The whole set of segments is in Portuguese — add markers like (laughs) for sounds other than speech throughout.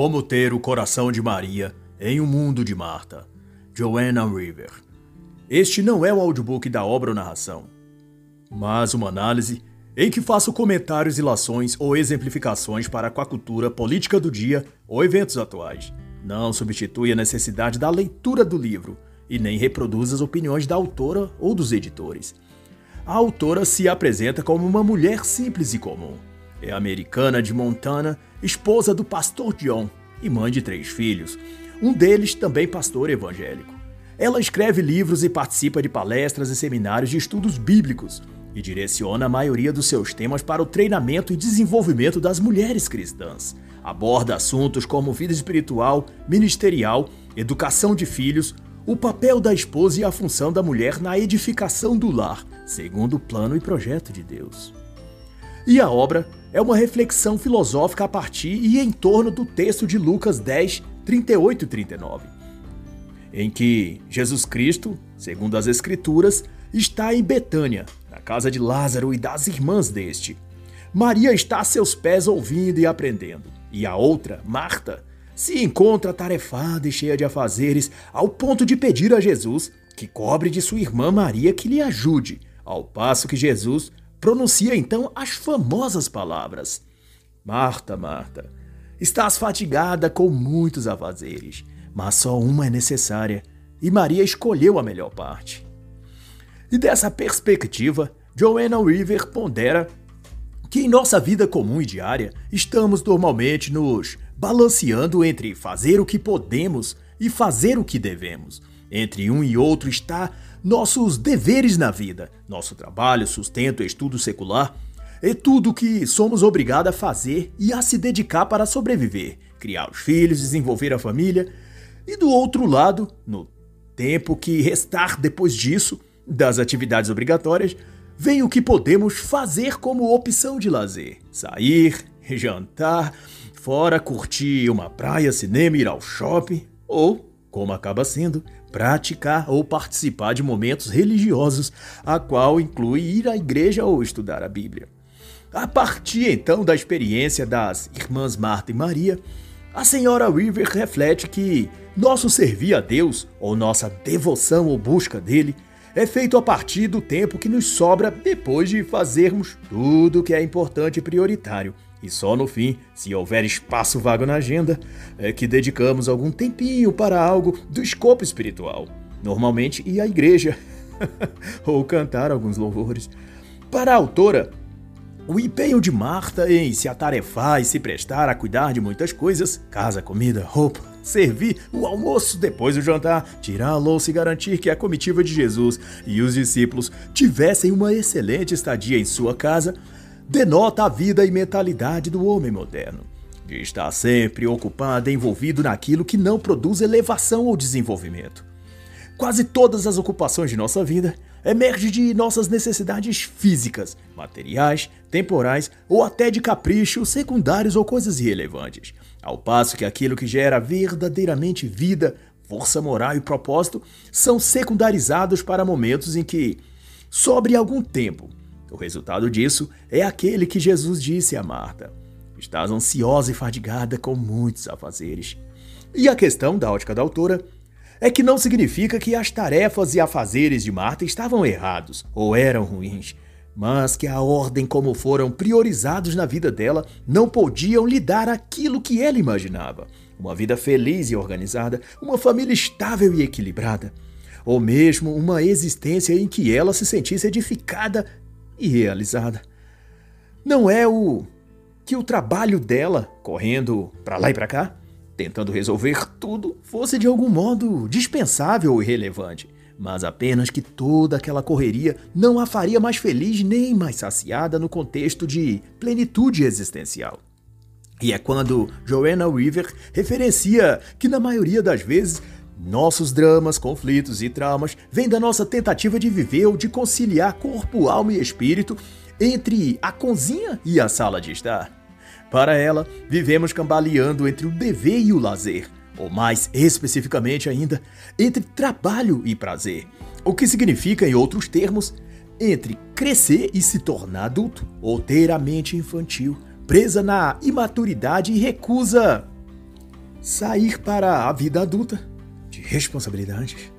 Como ter o coração de Maria em um mundo de Marta. Joanna River. Este não é o audiobook da obra ou narração, mas uma análise em que faço comentários, ilações ou exemplificações para com a cultura política do dia ou eventos atuais. Não substitui a necessidade da leitura do livro e nem reproduz as opiniões da autora ou dos editores. A autora se apresenta como uma mulher simples e comum. É americana de Montana, esposa do pastor John e mãe de três filhos, um deles também pastor evangélico. Ela escreve livros e participa de palestras e seminários de estudos bíblicos e direciona a maioria dos seus temas para o treinamento e desenvolvimento das mulheres cristãs. Aborda assuntos como vida espiritual, ministerial, educação de filhos, o papel da esposa e a função da mulher na edificação do lar, segundo o plano e projeto de Deus. E a obra é uma reflexão filosófica a partir e em torno do texto de Lucas 10, 38 e 39, em que Jesus Cristo, segundo as Escrituras, está em Betânia, na casa de Lázaro e das irmãs deste. Maria está a seus pés ouvindo e aprendendo, e a outra, Marta, se encontra tarefada e cheia de afazeres, ao ponto de pedir a Jesus que cobre de sua irmã Maria que lhe ajude, ao passo que Jesus pronuncia então as famosas palavras: Marta, Marta, estás fatigada com muitos afazeres, mas só uma é necessária, e Maria escolheu a melhor parte. E dessa perspectiva, Joanna River pondera que em nossa vida comum e diária estamos normalmente nos balanceando entre fazer o que podemos e fazer o que devemos. Entre um e outro está nossos deveres na vida, nosso trabalho, sustento, estudo secular, é tudo que somos obrigados a fazer e a se dedicar para sobreviver, criar os filhos, desenvolver a família. E do outro lado, no tempo que restar depois disso, das atividades obrigatórias, vem o que podemos fazer como opção de lazer: sair, jantar, fora curtir uma praia, cinema, ir ao shopping ou, como acaba sendo, praticar ou participar de momentos religiosos, a qual inclui ir à igreja ou estudar a Bíblia. A partir então da experiência das irmãs Marta e Maria, a senhora River reflete que nosso servir a Deus, ou nossa devoção ou busca dele, é feito a partir do tempo que nos sobra depois de fazermos tudo o que é importante e prioritário e só no fim, se houver espaço vago na agenda, é que dedicamos algum tempinho para algo do escopo espiritual. Normalmente ir à igreja (laughs) ou cantar alguns louvores. Para a autora, o empenho de Marta em se atarefar e se prestar a cuidar de muitas coisas casa, comida, roupa, servir o almoço depois do jantar, tirar a louça e garantir que a comitiva de Jesus e os discípulos tivessem uma excelente estadia em sua casa denota a vida e mentalidade do homem moderno, de estar sempre ocupado e envolvido naquilo que não produz elevação ou desenvolvimento. Quase todas as ocupações de nossa vida emergem de nossas necessidades físicas, materiais, temporais ou até de caprichos secundários ou coisas irrelevantes, ao passo que aquilo que gera verdadeiramente vida, força moral e propósito são secundarizados para momentos em que, sobre algum tempo, o resultado disso é aquele que Jesus disse a Marta: Estás ansiosa e fadigada com muitos afazeres. E a questão da ótica da autora é que não significa que as tarefas e afazeres de Marta estavam errados ou eram ruins, mas que a ordem como foram priorizados na vida dela não podiam lhe dar aquilo que ela imaginava: uma vida feliz e organizada, uma família estável e equilibrada, ou mesmo uma existência em que ela se sentisse edificada e realizada. Não é o que o trabalho dela, correndo para lá e para cá, tentando resolver tudo, fosse de algum modo dispensável ou irrelevante, mas apenas que toda aquela correria não a faria mais feliz nem mais saciada no contexto de plenitude existencial. E é quando Joanna Weaver referencia que, na maioria das vezes, nossos dramas, conflitos e traumas vêm da nossa tentativa de viver ou de conciliar corpo, alma e espírito entre a cozinha e a sala de estar. Para ela, vivemos cambaleando entre o dever e o lazer, ou mais especificamente ainda, entre trabalho e prazer, o que significa, em outros termos, entre crescer e se tornar adulto, ou ter a mente infantil, presa na imaturidade e recusa sair para a vida adulta responsabilidades.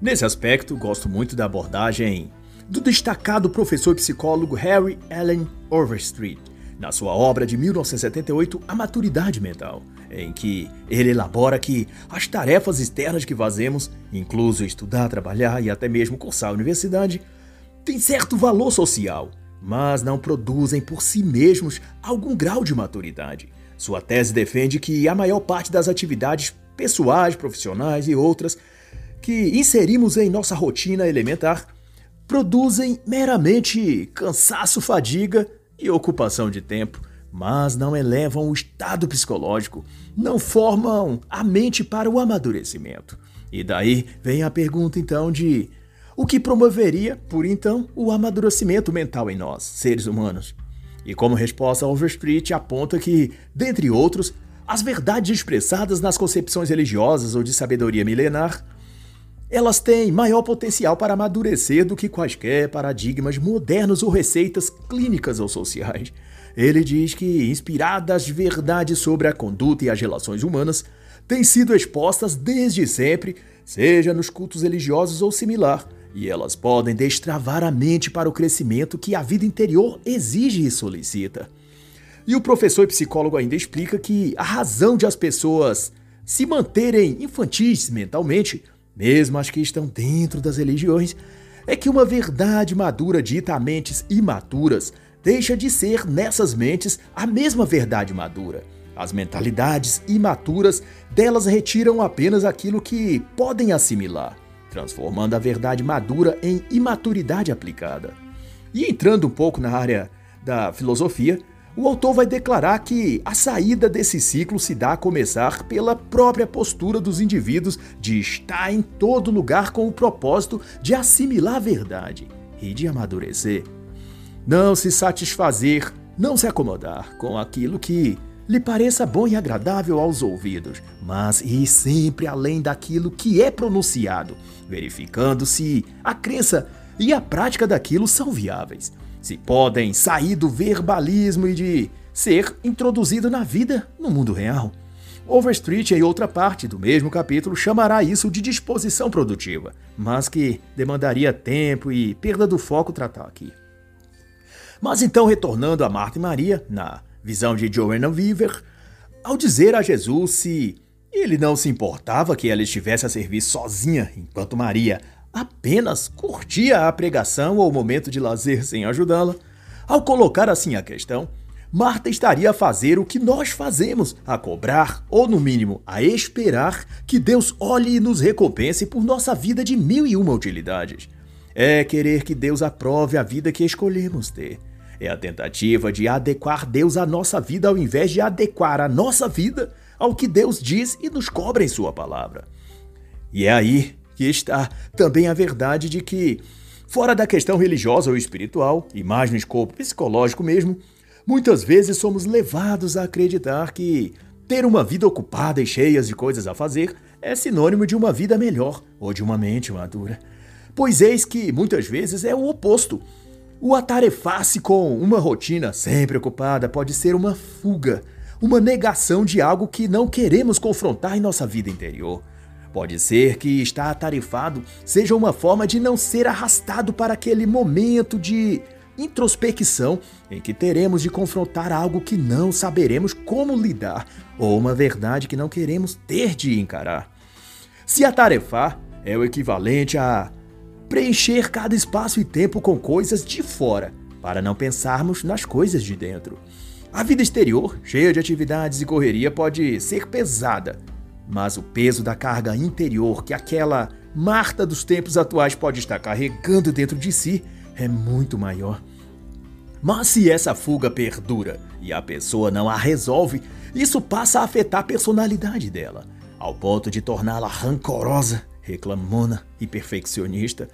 Nesse aspecto, gosto muito da abordagem do destacado professor psicólogo Harry Allen Overstreet, na sua obra de 1978, A Maturidade Mental, em que ele elabora que as tarefas externas que fazemos, incluso estudar, trabalhar e até mesmo cursar a universidade, têm certo valor social, mas não produzem por si mesmos algum grau de maturidade. Sua tese defende que a maior parte das atividades pessoais, profissionais e outras que inserimos em nossa rotina elementar produzem meramente cansaço, fadiga e ocupação de tempo, mas não elevam o estado psicológico, não formam a mente para o amadurecimento. E daí vem a pergunta então de o que promoveria, por então, o amadurecimento mental em nós, seres humanos. E como resposta, Overstreet aponta que, dentre outros, as verdades expressadas nas concepções religiosas ou de sabedoria milenar elas têm maior potencial para amadurecer do que quaisquer paradigmas modernos ou receitas clínicas ou sociais. Ele diz que, inspiradas verdades sobre a conduta e as relações humanas, têm sido expostas desde sempre, seja nos cultos religiosos ou similar, e elas podem destravar a mente para o crescimento que a vida interior exige e solicita. E o professor e psicólogo ainda explica que a razão de as pessoas se manterem infantis mentalmente mesmo as que estão dentro das religiões, é que uma verdade madura dita a mentes imaturas deixa de ser nessas mentes a mesma verdade madura. As mentalidades imaturas delas retiram apenas aquilo que podem assimilar, transformando a verdade madura em imaturidade aplicada. E entrando um pouco na área da filosofia, o autor vai declarar que a saída desse ciclo se dá a começar pela própria postura dos indivíduos de estar em todo lugar com o propósito de assimilar a verdade e de amadurecer. Não se satisfazer, não se acomodar com aquilo que lhe pareça bom e agradável aos ouvidos, mas ir sempre além daquilo que é pronunciado, verificando se a crença e a prática daquilo são viáveis se podem sair do verbalismo e de ser introduzido na vida no mundo real. Overstreet, em outra parte do mesmo capítulo, chamará isso de disposição produtiva, mas que demandaria tempo e perda do foco tratar aqui. Mas então, retornando a Marta e Maria, na visão de Joanna Weaver, ao dizer a Jesus se ele não se importava que ela estivesse a servir sozinha enquanto Maria apenas curtia a pregação ou momento de lazer sem ajudá-la, ao colocar assim a questão, Marta estaria a fazer o que nós fazemos, a cobrar, ou no mínimo a esperar, que Deus olhe e nos recompense por nossa vida de mil e uma utilidades. É querer que Deus aprove a vida que escolhemos ter. É a tentativa de adequar Deus à nossa vida ao invés de adequar a nossa vida ao que Deus diz e nos cobra em Sua palavra. E é aí que está também a verdade de que, fora da questão religiosa ou espiritual, e mais no escopo psicológico mesmo, muitas vezes somos levados a acreditar que ter uma vida ocupada e cheia de coisas a fazer é sinônimo de uma vida melhor ou de uma mente madura. Pois eis que muitas vezes é o oposto. O atarefar-se com uma rotina sempre ocupada pode ser uma fuga, uma negação de algo que não queremos confrontar em nossa vida interior. Pode ser que estar atarefado seja uma forma de não ser arrastado para aquele momento de introspecção em que teremos de confrontar algo que não saberemos como lidar ou uma verdade que não queremos ter de encarar. Se atarefar é o equivalente a preencher cada espaço e tempo com coisas de fora, para não pensarmos nas coisas de dentro. A vida exterior, cheia de atividades e correria, pode ser pesada mas o peso da carga interior que aquela Marta dos tempos atuais pode estar carregando dentro de si é muito maior. Mas se essa fuga perdura e a pessoa não a resolve, isso passa a afetar a personalidade dela, ao ponto de torná-la rancorosa, reclamona e perfeccionista,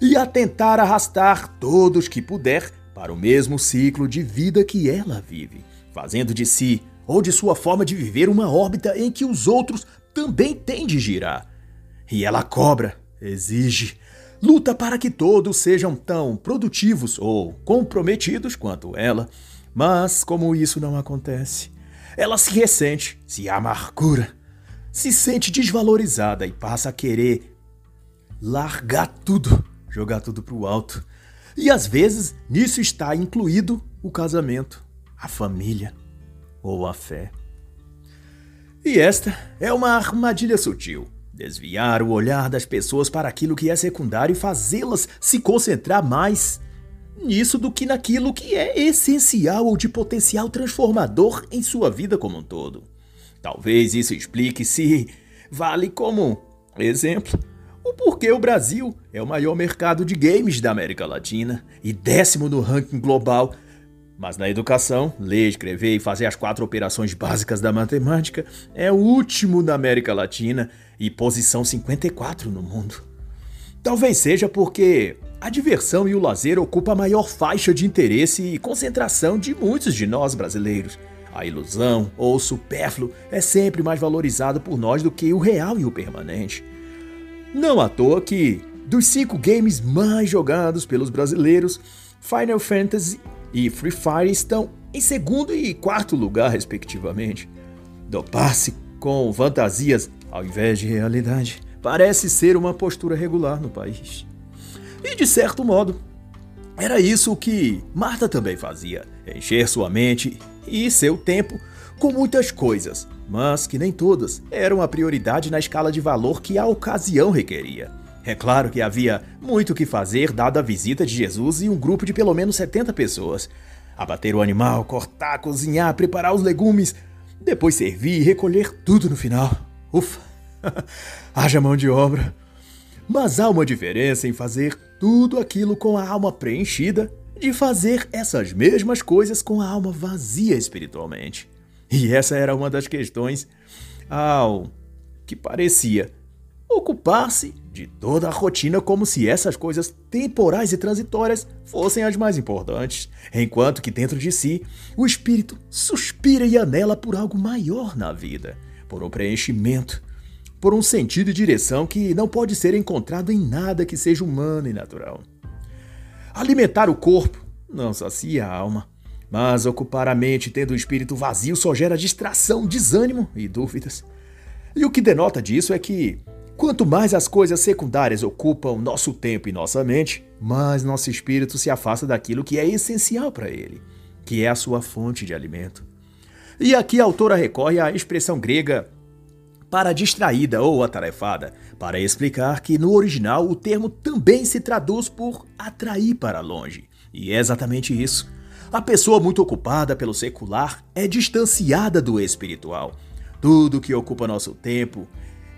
e a tentar arrastar todos que puder para o mesmo ciclo de vida que ela vive, fazendo de si ou de sua forma de viver uma órbita em que os outros também têm de girar. E ela cobra, exige, luta para que todos sejam tão produtivos ou comprometidos quanto ela. Mas, como isso não acontece, ela se ressente, se amargura, se sente desvalorizada e passa a querer largar tudo, jogar tudo pro alto. E às vezes nisso está incluído o casamento, a família ou a fé. E esta é uma armadilha sutil. Desviar o olhar das pessoas para aquilo que é secundário e fazê-las se concentrar mais nisso do que naquilo que é essencial ou de potencial transformador em sua vida como um todo. Talvez isso explique se vale como exemplo o porquê o Brasil é o maior mercado de games da América Latina e décimo no ranking global. Mas na educação, ler, escrever e fazer as quatro operações básicas da matemática é o último na América Latina e posição 54 no mundo. Talvez seja porque a diversão e o lazer ocupam a maior faixa de interesse e concentração de muitos de nós brasileiros. A ilusão ou supérfluo é sempre mais valorizado por nós do que o real e o permanente. Não à toa que, dos cinco games mais jogados pelos brasileiros, Final Fantasy e Free Fire estão em segundo e quarto lugar, respectivamente. Dopar-se com fantasias ao invés de realidade parece ser uma postura regular no país. E de certo modo, era isso que Marta também fazia: encher sua mente e seu tempo com muitas coisas, mas que nem todas eram a prioridade na escala de valor que a ocasião requeria. É claro que havia muito o que fazer dada a visita de Jesus e um grupo de pelo menos 70 pessoas. Abater o animal, cortar, cozinhar, preparar os legumes, depois servir e recolher tudo no final. Ufa! (laughs) Haja mão de obra. Mas há uma diferença em fazer tudo aquilo com a alma preenchida de fazer essas mesmas coisas com a alma vazia espiritualmente. E essa era uma das questões ao que parecia ocupar-se de toda a rotina como se essas coisas temporais e transitórias fossem as mais importantes, enquanto que dentro de si o espírito suspira e anela por algo maior na vida, por um preenchimento, por um sentido e direção que não pode ser encontrado em nada que seja humano e natural. Alimentar o corpo não sacia a alma, mas ocupar a mente tendo o espírito vazio só gera distração, desânimo e dúvidas. E o que denota disso é que, quanto mais as coisas secundárias ocupam nosso tempo e nossa mente, mais nosso espírito se afasta daquilo que é essencial para ele, que é a sua fonte de alimento. E aqui a autora recorre à expressão grega para distraída ou atarefada, para explicar que no original o termo também se traduz por atrair para longe. E é exatamente isso. A pessoa muito ocupada pelo secular é distanciada do espiritual. Tudo que ocupa nosso tempo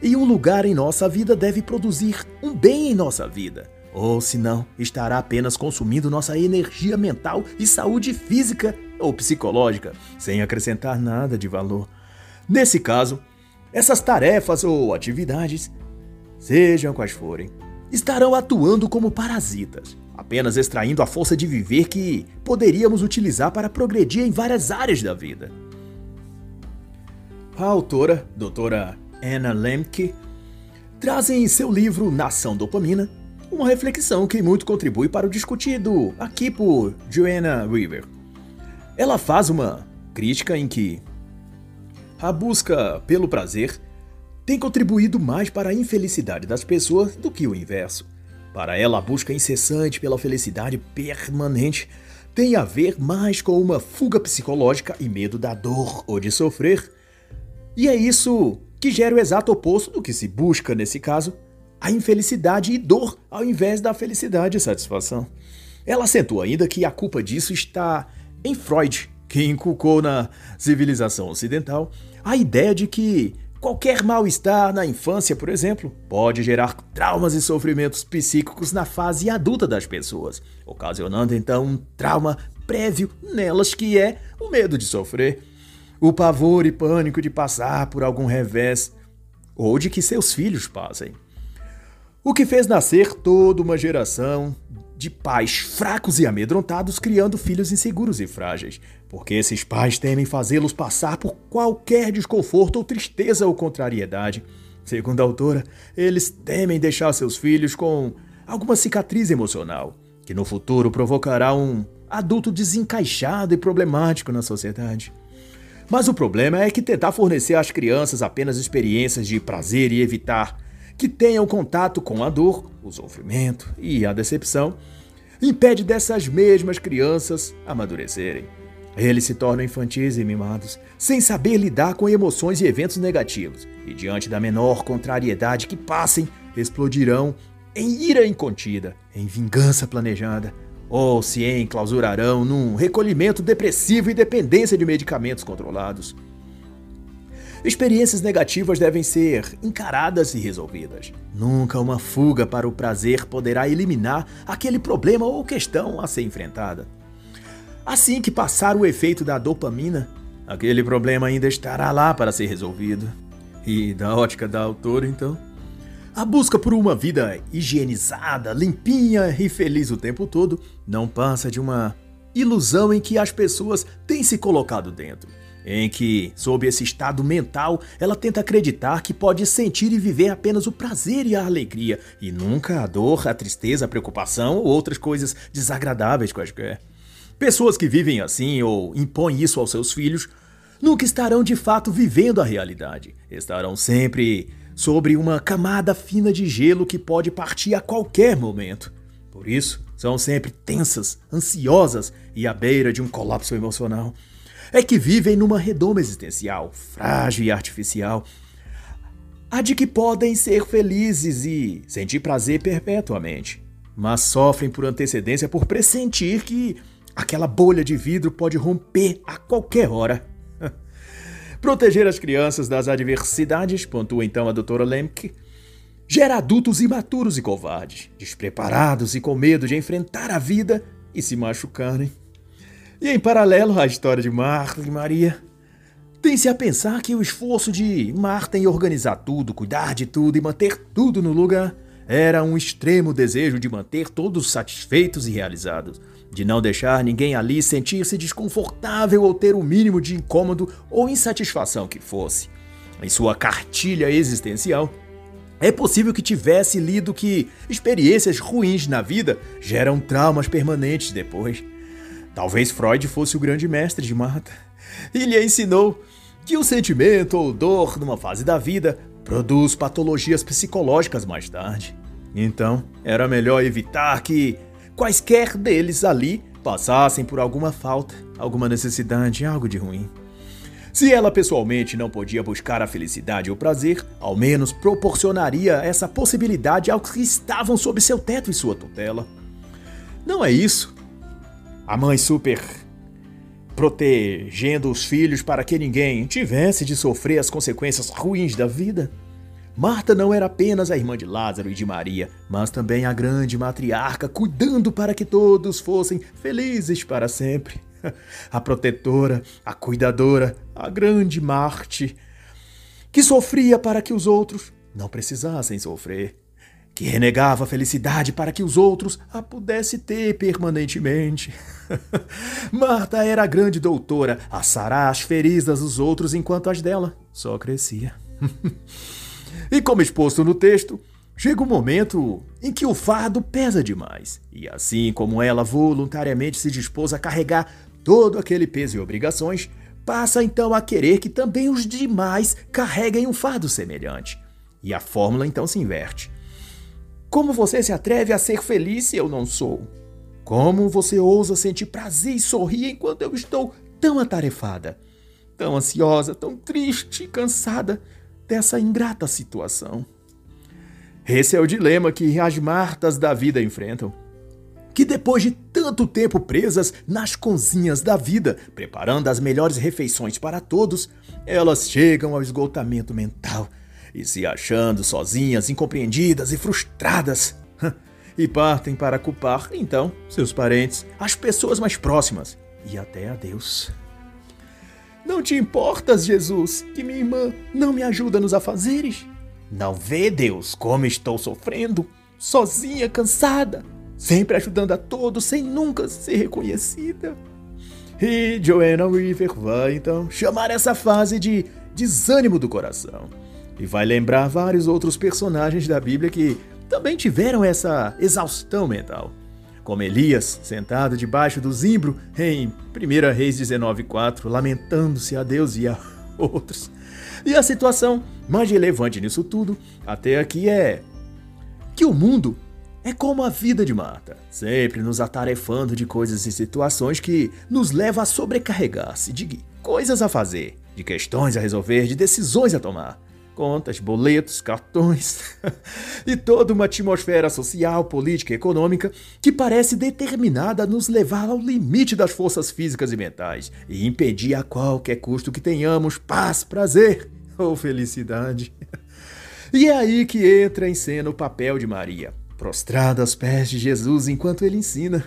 e um lugar em nossa vida deve produzir um bem em nossa vida. Ou senão, estará apenas consumindo nossa energia mental e saúde física ou psicológica, sem acrescentar nada de valor. Nesse caso, essas tarefas ou atividades, sejam quais forem, estarão atuando como parasitas, apenas extraindo a força de viver que poderíamos utilizar para progredir em várias áreas da vida. A autora, doutora Anna Lemke, traz em seu livro Nação Dopamina uma reflexão que muito contribui para o discutido aqui por Joanna River. Ela faz uma crítica em que a busca pelo prazer tem contribuído mais para a infelicidade das pessoas do que o inverso. Para ela, a busca incessante pela felicidade permanente tem a ver mais com uma fuga psicológica e medo da dor ou de sofrer. E é isso que gera o exato oposto do que se busca nesse caso, a infelicidade e dor ao invés da felicidade e satisfação. Ela acentua ainda que a culpa disso está em Freud, que inculcou na civilização ocidental a ideia de que qualquer mal-estar na infância, por exemplo, pode gerar traumas e sofrimentos psíquicos na fase adulta das pessoas, ocasionando então um trauma prévio nelas que é o medo de sofrer, o pavor e pânico de passar por algum revés ou de que seus filhos passem. O que fez nascer toda uma geração de pais fracos e amedrontados criando filhos inseguros e frágeis, porque esses pais temem fazê-los passar por qualquer desconforto ou tristeza ou contrariedade. Segundo a autora, eles temem deixar seus filhos com alguma cicatriz emocional, que no futuro provocará um adulto desencaixado e problemático na sociedade. Mas o problema é que tentar fornecer às crianças apenas experiências de prazer e evitar que tenham contato com a dor, o sofrimento e a decepção impede dessas mesmas crianças amadurecerem. Eles se tornam infantis e mimados, sem saber lidar com emoções e eventos negativos, e diante da menor contrariedade que passem, explodirão em ira incontida, em vingança planejada, ou se enclausurarão num recolhimento depressivo e dependência de medicamentos controlados. Experiências negativas devem ser encaradas e resolvidas. Nunca uma fuga para o prazer poderá eliminar aquele problema ou questão a ser enfrentada. Assim que passar o efeito da dopamina, aquele problema ainda estará lá para ser resolvido. E da ótica da autora, então, a busca por uma vida higienizada, limpinha e feliz o tempo todo não passa de uma ilusão em que as pessoas têm se colocado dentro em que, sob esse estado mental, ela tenta acreditar que pode sentir e viver apenas o prazer e a alegria, e nunca a dor, a tristeza, a preocupação ou outras coisas desagradáveis quaisquer. Pessoas que vivem assim ou impõem isso aos seus filhos nunca estarão de fato vivendo a realidade. Estarão sempre sobre uma camada fina de gelo que pode partir a qualquer momento. Por isso, são sempre tensas, ansiosas e à beira de um colapso emocional é que vivem numa redoma existencial, frágil e artificial, a de que podem ser felizes e sentir prazer perpetuamente, mas sofrem por antecedência por pressentir que aquela bolha de vidro pode romper a qualquer hora. Proteger as crianças das adversidades, pontua então a doutora Lemke, gera adultos imaturos e covardes, despreparados e com medo de enfrentar a vida e se machucarem. E em paralelo à história de Marta e Maria, tem-se a pensar que o esforço de Marta em organizar tudo, cuidar de tudo e manter tudo no lugar era um extremo desejo de manter todos satisfeitos e realizados, de não deixar ninguém ali sentir-se desconfortável ou ter o mínimo de incômodo ou insatisfação que fosse. Em sua cartilha existencial, é possível que tivesse lido que experiências ruins na vida geram traumas permanentes depois. Talvez Freud fosse o grande mestre de Marta. E lhe ensinou que o sentimento ou dor numa fase da vida produz patologias psicológicas mais tarde. Então, era melhor evitar que quaisquer deles ali passassem por alguma falta, alguma necessidade, algo de ruim. Se ela pessoalmente não podia buscar a felicidade ou prazer, ao menos proporcionaria essa possibilidade aos que estavam sob seu teto e sua tutela. Não é isso a mãe super protegendo os filhos para que ninguém tivesse de sofrer as consequências ruins da vida. Marta não era apenas a irmã de Lázaro e de Maria, mas também a grande matriarca, cuidando para que todos fossem felizes para sempre. (laughs) A protetora, a cuidadora, a grande Marte, que sofria para que os outros não precisassem sofrer que renegava a felicidade para que os outros a pudessem ter permanentemente. (laughs) Marta era a grande doutora a sarar as feridas dos outros enquanto as dela só crescia. (laughs) e como exposto no texto, chega um momento em que o fardo pesa demais, e assim como ela voluntariamente se dispôs a carregar todo aquele peso e obrigações, passa então a querer que também os demais carreguem um fardo semelhante. E a fórmula então se inverte. Como você se atreve a ser feliz se eu não sou? Como você ousa sentir prazer e sorrir enquanto eu estou tão atarefada, tão ansiosa, tão triste cansada dessa ingrata situação? Esse é o dilema que as Martas da vida enfrentam. Que depois de tanto tempo presas nas cozinhas da vida, preparando as melhores refeições para todos, elas chegam ao esgotamento mental e se achando sozinhas, incompreendidas e frustradas. (laughs) E partem para culpar, então, seus parentes, as pessoas mais próximas e até a Deus. Não te importas, Jesus, que minha irmã não me ajuda nos afazeres? Não vê, Deus, como estou sofrendo, sozinha, cansada, sempre ajudando a todos sem nunca ser reconhecida? E Joanna River vai então chamar essa fase de desânimo do coração e vai lembrar vários outros personagens da Bíblia que também tiveram essa exaustão mental. Como Elias, sentado debaixo do zimbro em 1 Reis 19,4, lamentando-se a Deus e a (laughs) outros. E a situação mais relevante nisso tudo, até aqui, é que o mundo é como a vida de Marta, sempre nos atarefando de coisas e situações que nos levam a sobrecarregar-se de coisas a fazer, de questões a resolver, de decisões a tomar contas, boletos, cartões (laughs) e toda uma atmosfera social, política e econômica que parece determinada a nos levar ao limite das forças físicas e mentais e impedir a qualquer custo que tenhamos paz, prazer ou felicidade. (laughs) E é aí que entra em cena o papel de Maria, prostrada aos pés de Jesus enquanto ele ensina.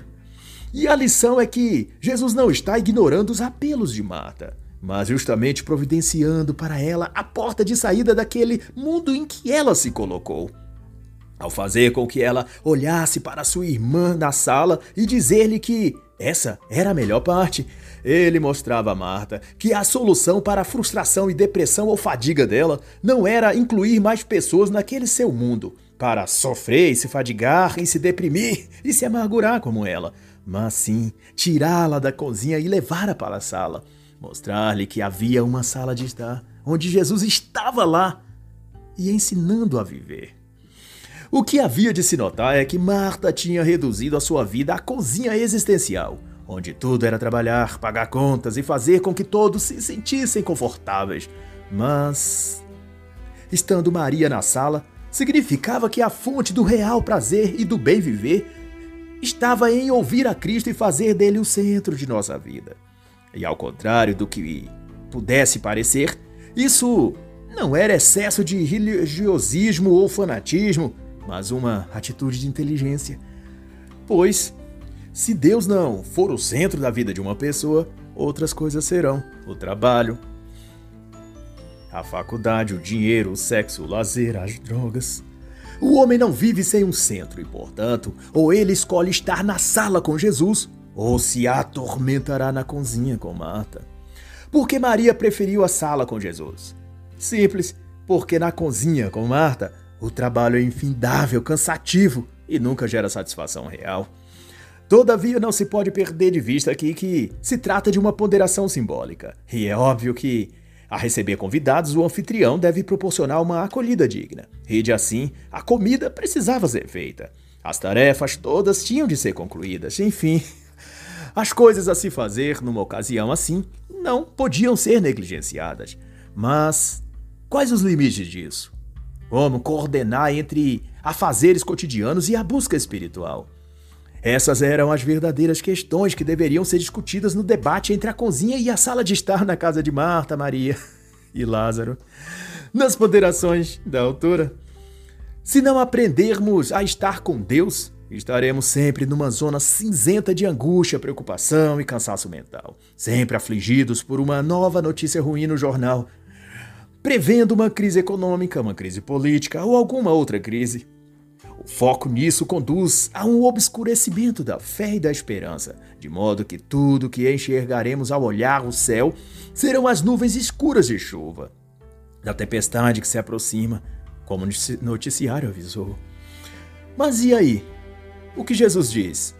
E a lição é que Jesus não está ignorando os apelos de Marta mas justamente providenciando para ela a porta de saída daquele mundo em que ela se colocou. Ao fazer com que ela olhasse para sua irmã na sala e dizer-lhe que essa era a melhor parte, ele mostrava a Marta que a solução para a frustração e depressão ou fadiga dela não era incluir mais pessoas naquele seu mundo, para sofrer e se fadigar e se deprimir e se amargurar como ela, mas sim tirá-la da cozinha e levá-la para a sala mostrar-lhe que havia uma sala de estar, onde Jesus estava lá e ensinando a viver. O que havia de se notar é que Marta tinha reduzido a sua vida à cozinha existencial, onde tudo era trabalhar, pagar contas e fazer com que todos se sentissem confortáveis. Mas, estando Maria na sala, significava que a fonte do real prazer e do bem viver estava em ouvir a Cristo e fazer dele o centro de nossa vida. E ao contrário do que pudesse parecer, isso não era excesso de religiosismo ou fanatismo, mas uma atitude de inteligência. Pois, se Deus não for o centro da vida de uma pessoa, outras coisas serão: o trabalho, a faculdade, o dinheiro, o sexo, o lazer, as drogas. O homem não vive sem um centro e, portanto, ou ele escolhe estar na sala com Jesus, ou se atormentará na cozinha com Marta. Porque Maria preferiu a sala com Jesus? Simples, porque na cozinha com Marta o trabalho é infindável, cansativo e nunca gera satisfação real. Todavia, não se pode perder de vista aqui que se trata de uma ponderação simbólica, e é óbvio que, a receber convidados, o anfitrião deve proporcionar uma acolhida digna, e de assim, a comida precisava ser feita. As tarefas todas tinham de ser concluídas, enfim, as coisas a se fazer numa ocasião assim não podiam ser negligenciadas. Mas quais os limites disso? Como coordenar entre afazeres cotidianos e a busca espiritual? Essas eram as verdadeiras questões que deveriam ser discutidas no debate entre a cozinha e a sala de estar na casa de Marta, Maria (laughs) e Lázaro. Nas ponderações da autora. Se não aprendermos a estar com Deus, Estaremos sempre numa zona cinzenta de angústia, preocupação e cansaço mental, sempre afligidos por uma nova notícia ruim no jornal, prevendo uma crise econômica, uma crise política ou alguma outra crise. O foco nisso conduz a um obscurecimento da fé e da esperança, de modo que tudo que enxergaremos ao olhar o céu serão as nuvens escuras de chuva, da tempestade que se aproxima, como o noticiário avisou. Mas e aí? O que Jesus diz?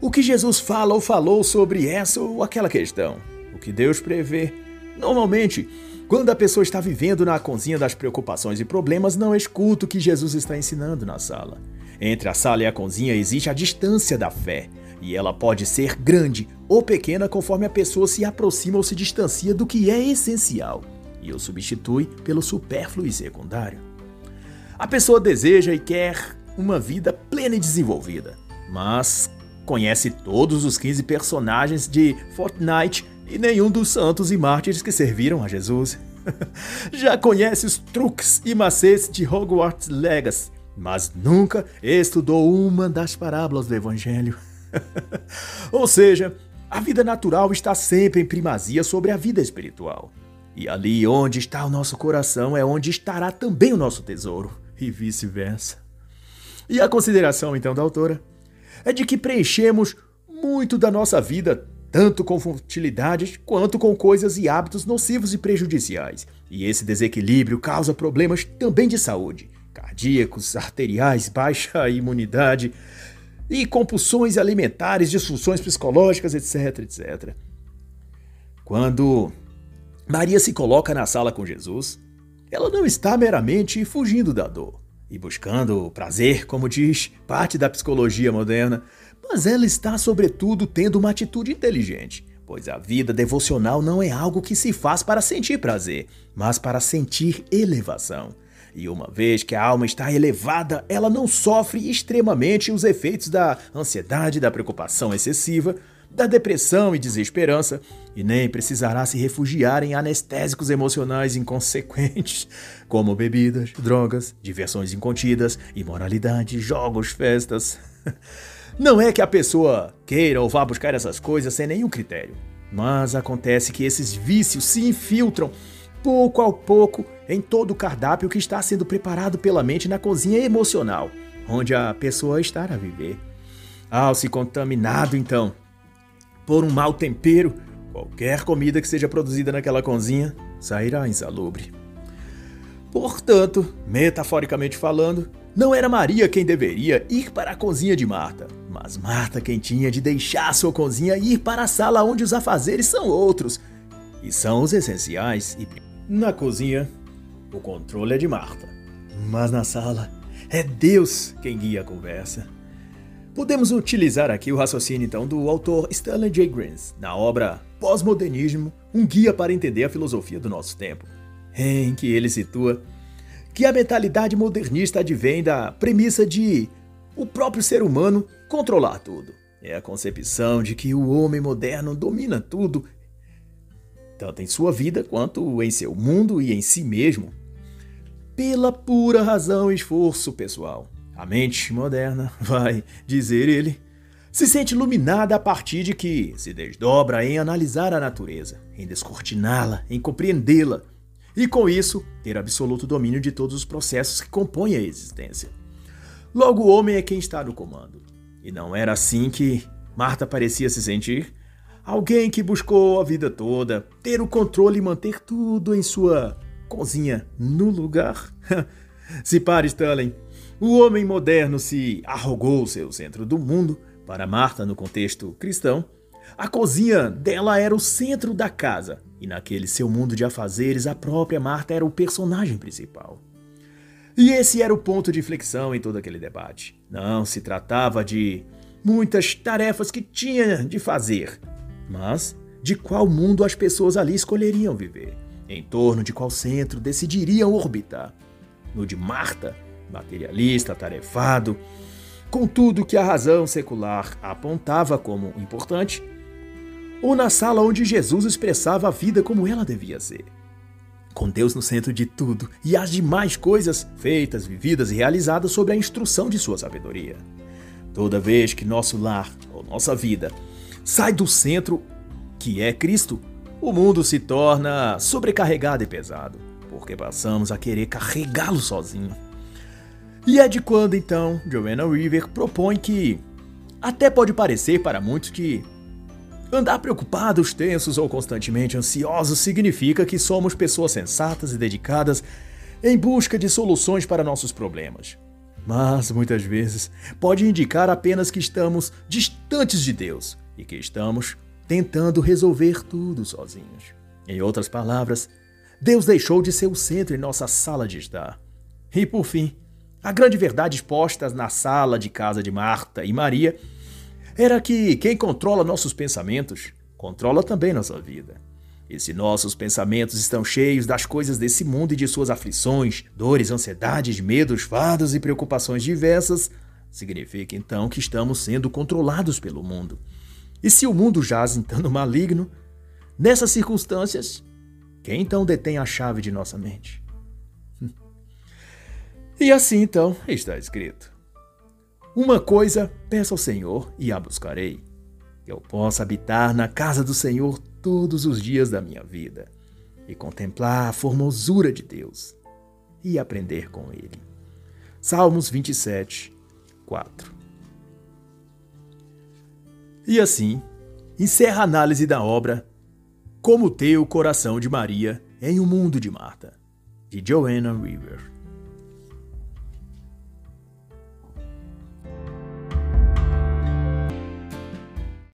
O que Jesus fala ou falou sobre essa ou aquela questão? O que Deus prevê? Normalmente, quando a pessoa está vivendo na cozinha das preocupações e problemas, não escuta o que Jesus está ensinando na sala. Entre a sala e a cozinha existe a distância da fé, e ela pode ser grande ou pequena conforme a pessoa se aproxima ou se distancia do que é essencial e o substitui pelo supérfluo e secundário. A pessoa deseja e quer uma vida plena e desenvolvida, mas conhece todos os 15 personagens de Fortnite e nenhum dos santos e mártires que serviram a Jesus. (laughs) Já conhece os truques e macetes de Hogwarts Legacy, mas nunca estudou uma das parábolas do Evangelho. (laughs) Ou seja, a vida natural está sempre em primazia sobre a vida espiritual. E ali onde está o nosso coração é onde estará também o nosso tesouro, e vice-versa. E a consideração, então, da autora é de que preenchemos muito da nossa vida, tanto com futilidades quanto com coisas e hábitos nocivos e prejudiciais. E esse desequilíbrio causa problemas também de saúde, cardíacos, arteriais, (laughs) baixa imunidade, e compulsões alimentares, disfunções psicológicas, etc, etc. Quando Maria se coloca na sala com Jesus, ela não está meramente fugindo da dor e buscando prazer, como diz parte da psicologia moderna, mas ela está, sobretudo, tendo uma atitude inteligente, pois a vida devocional não é algo que se faz para sentir prazer, mas para sentir elevação. E uma vez que a alma está elevada, ela não sofre extremamente os efeitos da ansiedade, da preocupação excessiva, da depressão e desesperança, e nem precisará se refugiar em anestésicos emocionais inconsequentes, (laughs) como bebidas, drogas, diversões incontidas, imoralidade, jogos, festas. (laughs) Não é que a pessoa queira ou vá buscar essas coisas sem nenhum critério, mas acontece que esses vícios se infiltram pouco a pouco em todo o cardápio que está sendo preparado pela mente na cozinha emocional, onde a pessoa está a viver. Ao se contaminado, então, por um mau tempero, qualquer comida que seja produzida naquela cozinha sairá insalubre. Portanto, metaforicamente falando, não era Maria quem deveria ir para a cozinha de Marta, mas Marta quem tinha de deixar sua cozinha e ir para a sala onde os afazeres são outros, e são os essenciais. E na cozinha, o controle é de Marta, mas na sala é Deus quem guia a conversa. Podemos utilizar aqui o raciocínio então do autor Stanley J. Greens na obra Pós-Modernismo, um guia para entender a filosofia do nosso tempo, em que ele situa que a mentalidade modernista advém da premissa de o próprio ser humano controlar tudo. É a concepção de que o homem moderno domina tudo, tanto em sua vida quanto em seu mundo e em si mesmo, pela pura razão e esforço pessoal. A mente moderna, vai dizer ele, se sente iluminada a partir de que se desdobra em analisar a natureza, em descortiná-la, em compreendê-la, e com isso ter absoluto domínio de todos os processos que compõem a existência. Logo, o homem é quem está no comando. E não era assim que Marta parecia se sentir? Alguém que buscou a vida toda ter o controle e manter tudo em sua cozinha no lugar? (laughs) se pare, Stanley. O homem moderno se arrogou seu centro do mundo. Para Marta, no contexto cristão, a cozinha dela era o centro da casa, e naquele seu mundo de afazeres, a própria Marta era o personagem principal. E esse era o ponto de inflexão em todo aquele debate. Não se tratava de muitas tarefas que tinha de fazer, mas de qual mundo as pessoas ali escolheriam viver, em torno de qual centro decidiriam orbitar. No de Marta, materialista, tarefado, com tudo que a razão secular apontava como importante, ou na sala onde Jesus expressava a vida como ela devia ser. Com Deus no centro de tudo e as demais coisas feitas, vividas e realizadas sob a instrução de sua sabedoria. Toda vez que nosso lar ou nossa vida sai do centro, que é Cristo, o mundo se torna sobrecarregado e pesado, porque passamos a querer carregá-lo sozinho. E é de quando então Joanna River propõe que até pode parecer para muitos que andar preocupados, tensos ou constantemente ansiosos significa que somos pessoas sensatas e dedicadas em busca de soluções para nossos problemas. Mas muitas vezes pode indicar apenas que estamos distantes de Deus e que estamos tentando resolver tudo sozinhos. Em outras palavras, Deus deixou de ser o centro em nossa sala de estar. E por fim, a grande verdade exposta na sala de casa de Marta e Maria era que quem controla nossos pensamentos controla também nossa vida. E se nossos pensamentos estão cheios das coisas desse mundo e de suas aflições, dores, ansiedades, medos, fados e preocupações diversas, significa então que estamos sendo controlados pelo mundo. E se o mundo jaz então no maligno, nessas circunstâncias, quem então detém a chave de nossa mente? E assim então está escrito: Uma coisa peço ao Senhor e a buscarei, que eu possa habitar na casa do Senhor todos os dias da minha vida e contemplar a formosura de Deus e aprender com Ele. Salmos 27, 4. E assim, encerra a análise da obra Como ter o coração de Maria em um mundo de Marta, de Joanna River.